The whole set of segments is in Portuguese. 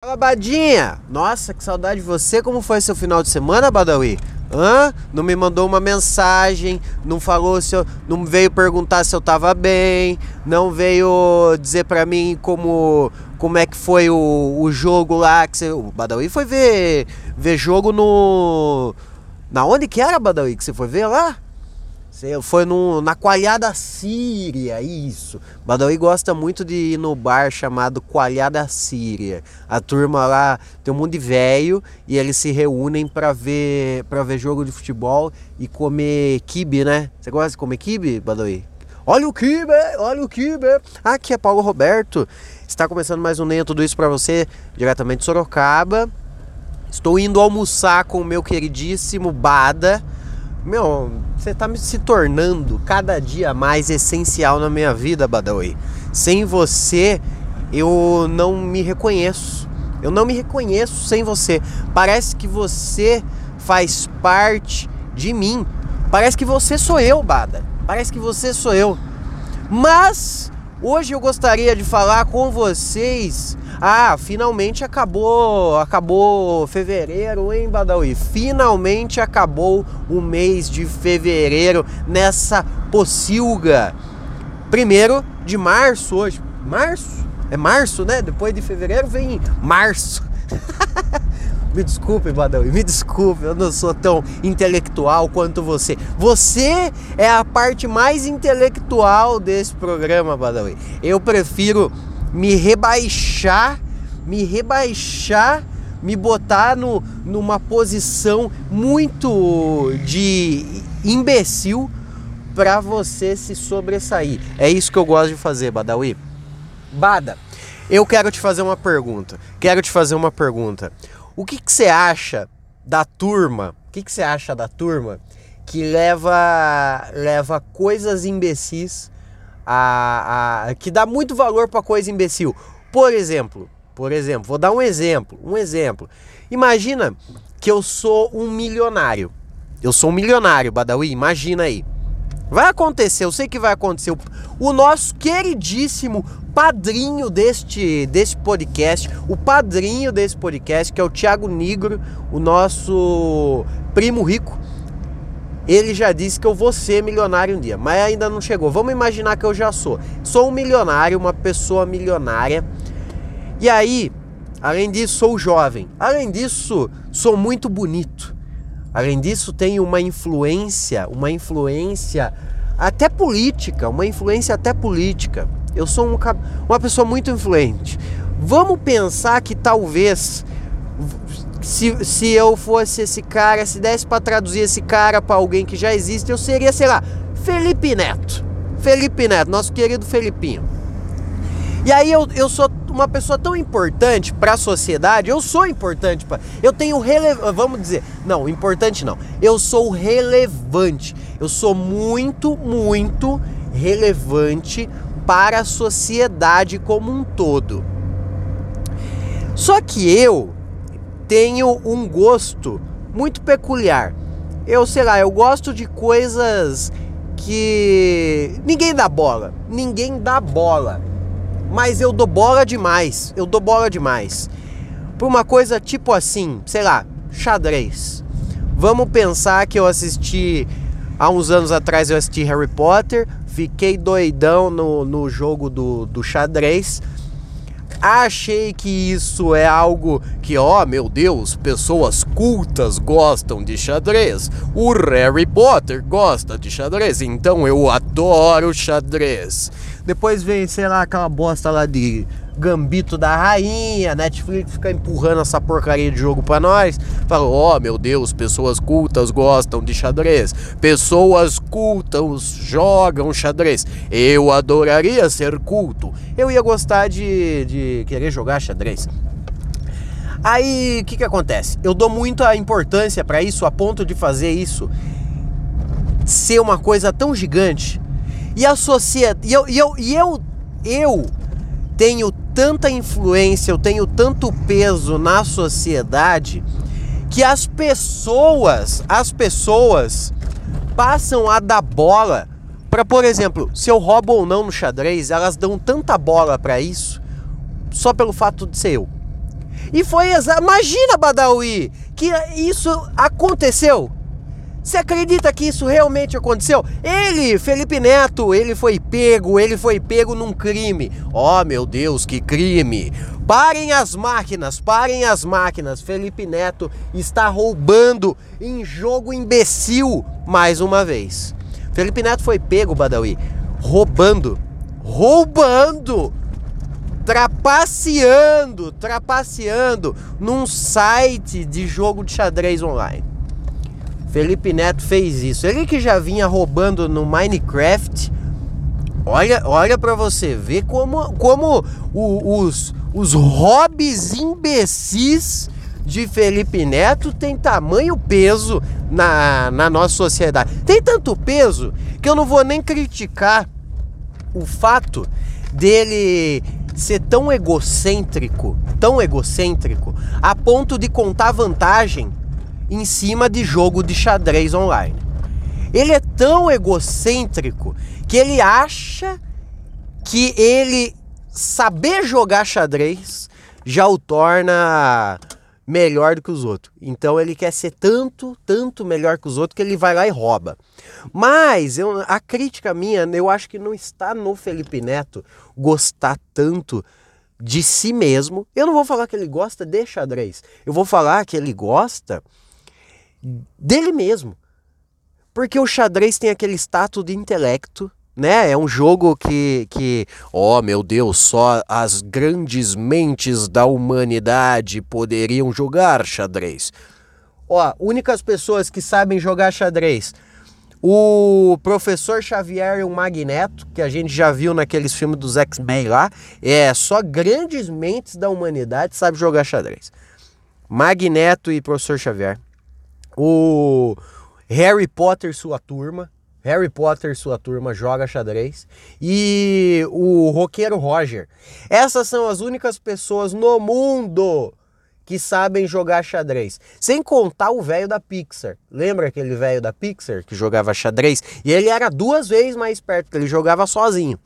Fala, Badinha! Nossa, que saudade de você. Como foi seu final de semana, Badawi? Hã? Não me mandou uma mensagem, não falou se eu, não veio perguntar se eu tava bem, não veio dizer pra mim como como é que foi o, o jogo lá que você, o Badawi foi ver ver jogo no na onde que era Badawi que você foi ver lá? Foi no, na Coalhada Síria, isso. Badawi gosta muito de ir no bar chamado Coalhada Síria. A turma lá tem um monte de velho e eles se reúnem para ver para ver jogo de futebol e comer kibe, né? Você gosta de comer kibe, Badawi? Olha o kibe, olha o kibe. Aqui é Paulo Roberto. Está começando mais um Nem Tudo Isso para você, diretamente de Sorocaba. Estou indo almoçar com o meu queridíssimo Bada meu, você tá me se tornando cada dia mais essencial na minha vida, Badawi. Sem você, eu não me reconheço. Eu não me reconheço sem você. Parece que você faz parte de mim. Parece que você sou eu, Bada. Parece que você sou eu. Mas hoje eu gostaria de falar com vocês ah, finalmente acabou, acabou fevereiro, hein, Badawi? Finalmente acabou o mês de fevereiro nessa pocilga. Primeiro de março hoje. Março? É março, né? Depois de fevereiro vem março. me desculpe, Badawi, me desculpe, eu não sou tão intelectual quanto você. Você é a parte mais intelectual desse programa, Badawi. Eu prefiro me rebaixar, me rebaixar, me botar no, numa posição muito de imbecil para você se sobressair. É isso que eu gosto de fazer, Badawi. Bada, eu quero te fazer uma pergunta. Quero te fazer uma pergunta. O que, você acha da turma? O que, que você acha da turma que leva leva coisas imbecis a, a, que dá muito valor para coisa imbecil. Por exemplo, por exemplo, vou dar um exemplo, um exemplo. Imagina que eu sou um milionário. Eu sou um milionário, Badawi, imagina aí. Vai acontecer, eu sei que vai acontecer. O nosso queridíssimo padrinho deste, deste podcast, o padrinho desse podcast, que é o Thiago Negro, o nosso primo rico, ele já disse que eu vou ser milionário um dia, mas ainda não chegou. Vamos imaginar que eu já sou. Sou um milionário, uma pessoa milionária. E aí, além disso, sou jovem. Além disso, sou muito bonito. Além disso, tenho uma influência, uma influência até política, uma influência até política. Eu sou um, uma pessoa muito influente. Vamos pensar que talvez se, se eu fosse esse cara, se desse para traduzir esse cara para alguém que já existe, eu seria, sei lá, Felipe Neto. Felipe Neto, nosso querido Felipinho. E aí eu, eu sou uma pessoa tão importante para a sociedade, eu sou importante para, eu tenho relevância, vamos dizer, não, importante não. Eu sou relevante. Eu sou muito, muito relevante para a sociedade como um todo. Só que eu tenho um gosto muito peculiar. Eu sei lá, eu gosto de coisas que ninguém dá bola. Ninguém dá bola. Mas eu dou bola demais. Eu dou bola demais. Por uma coisa tipo assim, sei lá, xadrez. Vamos pensar que eu assisti há uns anos atrás eu assisti Harry Potter, fiquei doidão no, no jogo do, do xadrez Achei que isso é algo que, ó, oh, meu Deus, pessoas cultas gostam de xadrez. O Harry Potter gosta de xadrez, então eu adoro xadrez. Depois vem, sei lá, aquela bosta lá de Gambito da Rainha, Netflix fica empurrando essa porcaria de jogo para nós. Fala, ó, oh, meu Deus, pessoas cultas gostam de xadrez. Pessoas cultas jogam xadrez. Eu adoraria ser culto. Eu ia gostar de, de querer jogar xadrez. Aí, o que que acontece? Eu dou muita importância para isso a ponto de fazer isso ser uma coisa tão gigante. E a sociedade, e eu, e eu, e eu, eu tenho tanta influência, eu tenho tanto peso na sociedade que as pessoas, as pessoas passam a dar bola para, por exemplo, se eu roubo ou não no xadrez, elas dão tanta bola para isso só pelo fato de ser eu. E foi exato. Imagina, Badawi, que isso aconteceu. Você acredita que isso realmente aconteceu? Ele, Felipe Neto, ele foi pego, ele foi pego num crime. Oh, meu Deus, que crime! Parem as máquinas, parem as máquinas. Felipe Neto está roubando em jogo imbecil mais uma vez. Felipe Neto foi pego, Badawi, roubando, roubando, trapaceando, trapaceando num site de jogo de xadrez online. Felipe Neto fez isso. Ele que já vinha roubando no Minecraft. Olha, olha para você ver como, como o, os, os hobbies imbecis de Felipe Neto tem tamanho peso na, na nossa sociedade. Tem tanto peso que eu não vou nem criticar o fato dele ser tão egocêntrico, tão egocêntrico, a ponto de contar vantagem em cima de jogo de xadrez online. Ele é tão egocêntrico que ele acha que ele saber jogar xadrez já o torna melhor do que os outros. Então ele quer ser tanto, tanto melhor que os outros que ele vai lá e rouba. Mas eu, a crítica minha, eu acho que não está no Felipe Neto gostar tanto de si mesmo. Eu não vou falar que ele gosta de xadrez. Eu vou falar que ele gosta dele mesmo. Porque o xadrez tem aquele status de intelecto, né? É um jogo que, que, oh meu Deus, só as grandes mentes da humanidade poderiam jogar xadrez. Ó, únicas pessoas que sabem jogar xadrez. O professor Xavier e o Magneto, que a gente já viu naqueles filmes dos X-Men lá, é só grandes mentes da humanidade sabem jogar xadrez. Magneto e professor Xavier o Harry Potter sua turma, Harry Potter sua turma joga xadrez e o roqueiro Roger. Essas são as únicas pessoas no mundo que sabem jogar xadrez. Sem contar o velho da Pixar. Lembra aquele velho da Pixar que jogava xadrez? E ele era duas vezes mais perto, porque ele jogava sozinho.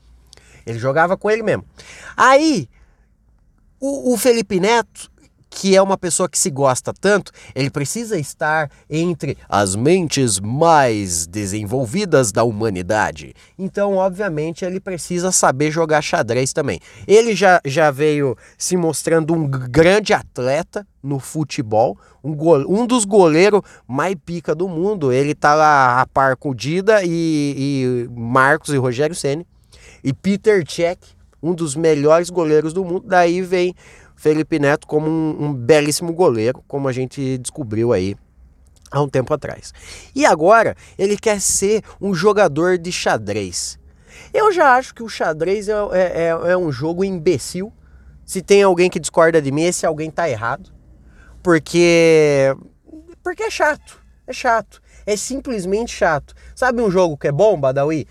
Ele jogava com ele mesmo. Aí, o, o Felipe Neto, que é uma pessoa que se gosta tanto, ele precisa estar entre as mentes mais desenvolvidas da humanidade. Então, obviamente, ele precisa saber jogar xadrez também. Ele já, já veio se mostrando um grande atleta no futebol, um, gole, um dos goleiros mais pica do mundo. Ele tá lá a par com Dida e, e Marcos e Rogério Ceni e Peter Cech, um dos melhores goleiros do mundo. Daí vem Felipe Neto como um, um belíssimo goleiro, como a gente descobriu aí há um tempo atrás. E agora ele quer ser um jogador de xadrez. Eu já acho que o xadrez é, é, é, é um jogo imbecil. Se tem alguém que discorda de mim, esse alguém tá errado. Porque. Porque é chato. É chato. É simplesmente chato. Sabe um jogo que é bom, Badawi?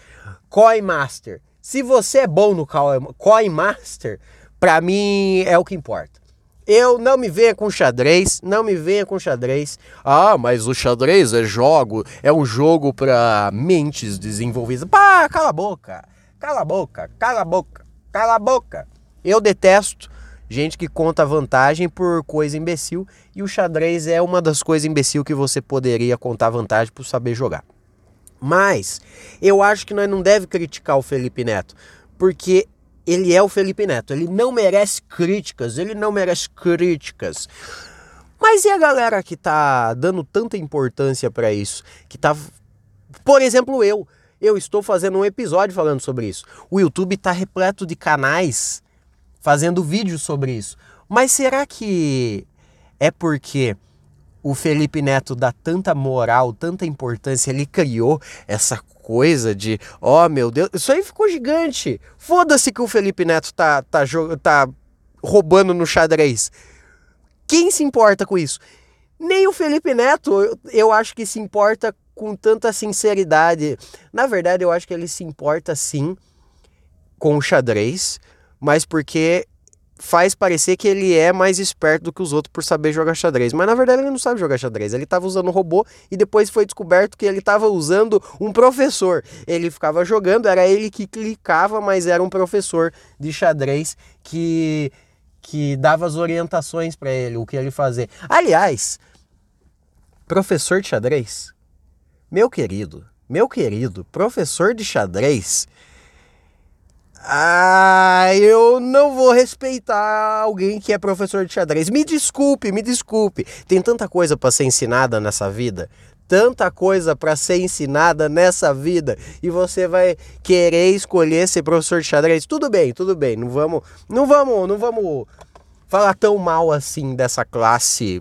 Coin Master. Se você é bom no Coin Master, para mim é o que importa. Eu não me venha com xadrez, não me venha com xadrez. Ah, mas o xadrez é jogo, é um jogo para mentes desenvolvidas. Pá, cala a boca. Cala a boca, cala a boca, cala a boca. Eu detesto gente que conta vantagem por coisa imbecil e o xadrez é uma das coisas imbecil que você poderia contar vantagem por saber jogar. Mas eu acho que nós não deve criticar o Felipe Neto, porque ele é o Felipe Neto. Ele não merece críticas, ele não merece críticas. Mas e a galera que tá dando tanta importância para isso? Que tá. Por exemplo, eu. Eu estou fazendo um episódio falando sobre isso. O YouTube tá repleto de canais fazendo vídeos sobre isso. Mas será que é porque o Felipe Neto dá tanta moral, tanta importância, ele criou essa coisa de, ó oh, meu Deus, isso aí ficou gigante. Foda-se que o Felipe Neto tá, tá, tá roubando no xadrez. Quem se importa com isso? Nem o Felipe Neto, eu, eu acho que se importa com tanta sinceridade. Na verdade, eu acho que ele se importa sim com o xadrez, mas porque faz parecer que ele é mais esperto do que os outros por saber jogar xadrez. Mas na verdade ele não sabe jogar xadrez. Ele estava usando um robô e depois foi descoberto que ele estava usando um professor. Ele ficava jogando, era ele que clicava, mas era um professor de xadrez que que dava as orientações para ele, o que ele fazer. Aliás, professor de xadrez, meu querido, meu querido, professor de xadrez, ah, eu não vou respeitar alguém que é professor de xadrez. Me desculpe, me desculpe. Tem tanta coisa para ser ensinada nessa vida, tanta coisa para ser ensinada nessa vida e você vai querer escolher ser professor de xadrez. Tudo bem, tudo bem. Não vamos, não vamos, não vamos falar tão mal assim dessa classe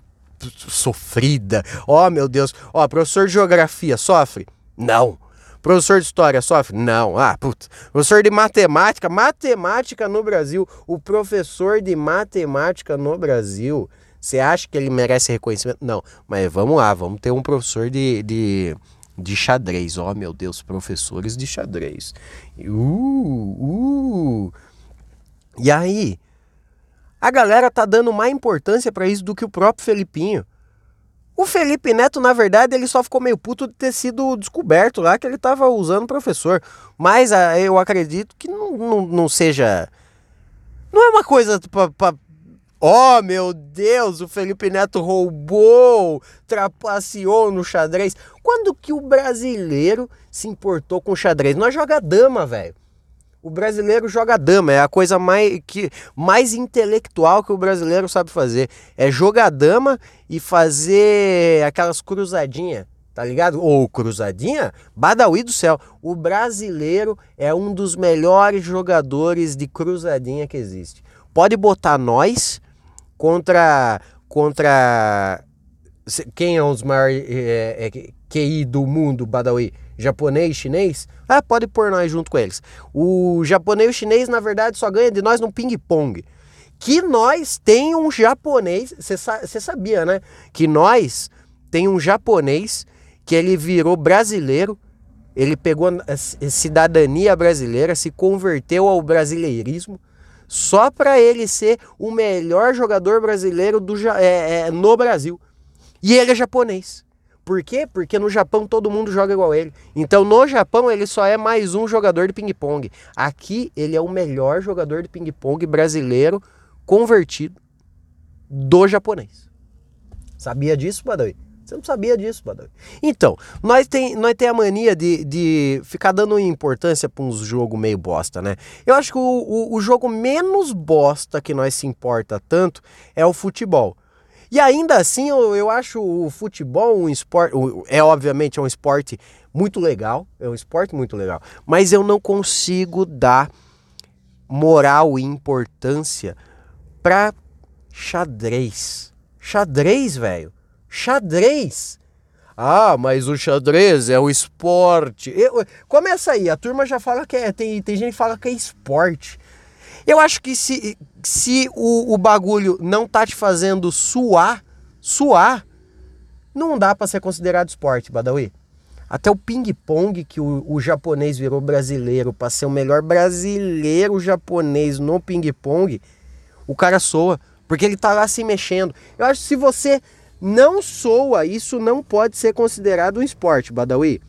sofrida. Oh, meu Deus. Ó, oh, professor de geografia sofre? Não. Professor de história sofre? Não. Ah, puta. Professor de matemática? Matemática no Brasil. O professor de matemática no Brasil. Você acha que ele merece reconhecimento? Não. Mas vamos lá, vamos ter um professor de, de, de xadrez. Oh, meu Deus, professores de xadrez. Uh, uh. E aí, a galera tá dando mais importância para isso do que o próprio Felipinho. O Felipe Neto, na verdade, ele só ficou meio puto de ter sido descoberto lá que ele estava usando o professor. Mas ah, eu acredito que não, não, não seja. Não é uma coisa pra, pra... Oh, meu Deus, o Felipe Neto roubou, trapaceou no xadrez. Quando que o brasileiro se importou com xadrez? Nós joga dama, velho. O brasileiro joga dama, é a coisa mais, que, mais intelectual que o brasileiro sabe fazer. É jogar dama e fazer aquelas cruzadinhas, tá ligado? Ou cruzadinha, Badawi do céu. O brasileiro é um dos melhores jogadores de cruzadinha que existe. Pode botar nós contra contra quem é os maiores é, é, QI do mundo, Badawi? Japonês, chinês, ah, pode pôr nós junto com eles. O japonês e o chinês, na verdade, só ganha de nós no ping-pong. Que nós tem um japonês, você sa sabia, né? Que nós tem um japonês que ele virou brasileiro, ele pegou cidadania brasileira, se converteu ao brasileirismo, só para ele ser o melhor jogador brasileiro do, é, é, no Brasil. E ele é japonês. Por quê? Porque no Japão todo mundo joga igual ele. Então no Japão ele só é mais um jogador de ping-pong. Aqui ele é o melhor jogador de ping-pong brasileiro convertido do japonês. Sabia disso, Badawi? Você não sabia disso, Badawi. Então, nós tem, nós tem a mania de, de ficar dando importância para uns jogos meio bosta, né? Eu acho que o, o, o jogo menos bosta que nós se importa tanto é o futebol. E ainda assim, eu, eu acho o futebol um esporte. É obviamente é um esporte muito legal. É um esporte muito legal. Mas eu não consigo dar moral e importância para xadrez. Xadrez, velho. Xadrez. Ah, mas o xadrez é o esporte. Eu, começa aí, a turma já fala que é. Tem, tem gente que fala que é esporte. Eu acho que se, se o, o bagulho não tá te fazendo suar, suar, não dá para ser considerado esporte, Badawi. Até o ping-pong, que o, o, japonês virou brasileiro, para ser o melhor brasileiro japonês no ping-pong, o cara soa, porque ele tá lá se mexendo. Eu acho que se você não soa, isso não pode ser considerado um esporte, Badawi.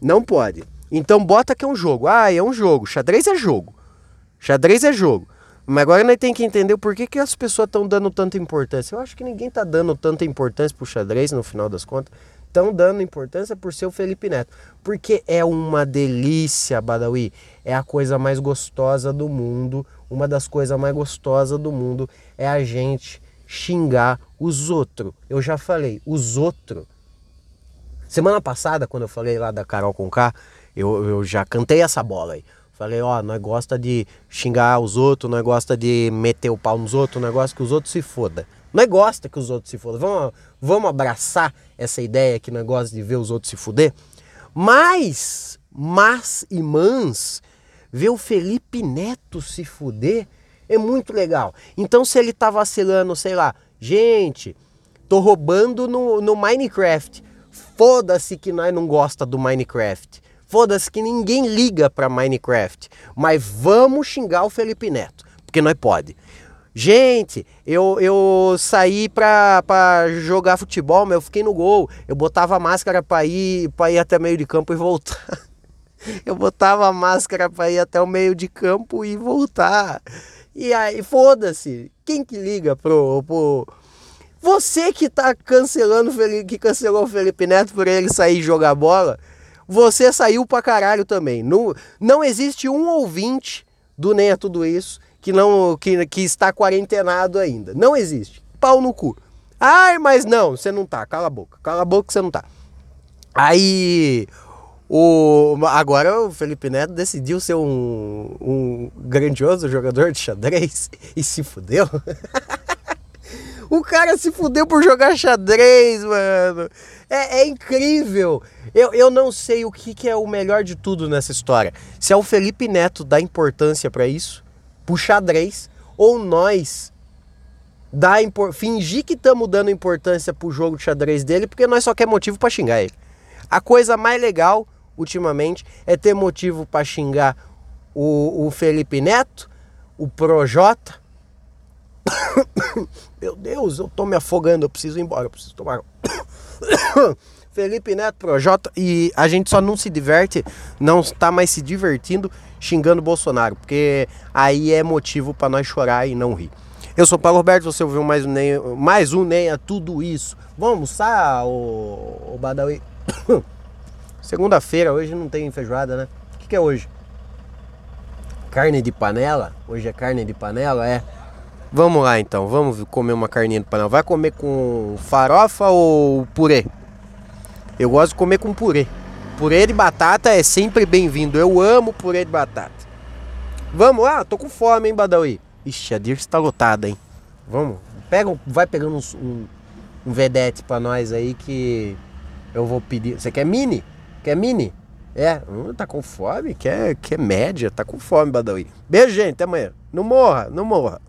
Não pode. Então bota que é um jogo. Ah, é um jogo. Xadrez é jogo. Xadrez é jogo. Mas agora nós tem que entender o porquê que as pessoas estão dando tanta importância. Eu acho que ninguém está dando tanta importância pro xadrez no final das contas. Estão dando importância por ser o Felipe Neto. Porque é uma delícia, Badawi. É a coisa mais gostosa do mundo. Uma das coisas mais gostosas do mundo é a gente xingar os outros. Eu já falei, os outros. Semana passada, quando eu falei lá da Carol Conká, eu, eu já cantei essa bola aí. Falei, ó, nós gosta de xingar os outros, nós gosta de meter o pau nos outros, nós gosta que os outros se foda. Nós gosta que os outros se fodam. Vamos, vamos abraçar essa ideia que nós gosta de ver os outros se fuder? Mas, mas e mans, ver o Felipe Neto se fuder é muito legal. Então se ele tá vacilando, sei lá, gente, tô roubando no, no Minecraft. Foda-se que nós não gosta do Minecraft. Foda-se que ninguém liga para Minecraft, mas vamos xingar o Felipe Neto, porque nós pode. Gente, eu, eu saí pra, jogar futebol, mas eu fiquei no gol. Eu botava máscara pra ir, pra ir até meio de campo e voltar. Eu botava máscara pra ir até o meio de campo e voltar. E aí, foda-se. Quem que liga pro, pro... Você que tá cancelando, que cancelou o Felipe Neto por ele sair jogar bola, você saiu pra caralho também. Não, não existe um ouvinte do Nem é Tudo Isso que, não, que, que está quarentenado ainda. Não existe. Pau no cu. Ai, mas não, você não tá. Cala a boca. Cala a boca que você não tá. Aí. O, agora o Felipe Neto decidiu ser um, um grandioso jogador de xadrez e se fudeu. O cara se fudeu por jogar xadrez, mano. É, é incrível. Eu, eu não sei o que, que é o melhor de tudo nessa história. Se é o Felipe Neto dar importância para isso, pro xadrez, ou nós dar fingir que estamos dando importância pro jogo de xadrez dele, porque nós só quer motivo para xingar ele. A coisa mais legal ultimamente é ter motivo para xingar o, o Felipe Neto, o Projota. Meu Deus, eu tô me afogando, eu preciso ir embora, eu preciso tomar. Felipe Neto, Projota, e a gente só não se diverte, não está mais se divertindo xingando Bolsonaro, porque aí é motivo para nós chorar e não rir. Eu sou Paulo Roberto, você ouviu mais um Nem, mais um Nem a tudo isso. Vamos almoçar, o Badawi? Segunda-feira, hoje não tem feijoada, né? O que, que é hoje? Carne de panela? Hoje é carne de panela, é? Vamos lá então, vamos comer uma carninha de panela. Vai comer com farofa ou purê? Eu gosto de comer com purê. Purê de batata é sempre bem-vindo. Eu amo purê de batata. Vamos lá? Tô com fome, hein, Badawi? Ixi, a Dirce tá lotada, hein? Vamos? Pega, vai pegando uns, um, um vedete pra nós aí que eu vou pedir. Você quer mini? Quer mini? É, hum, tá com fome? Quer, quer média? Tá com fome, Badawi. Beijo, gente. Até amanhã. Não morra, não morra.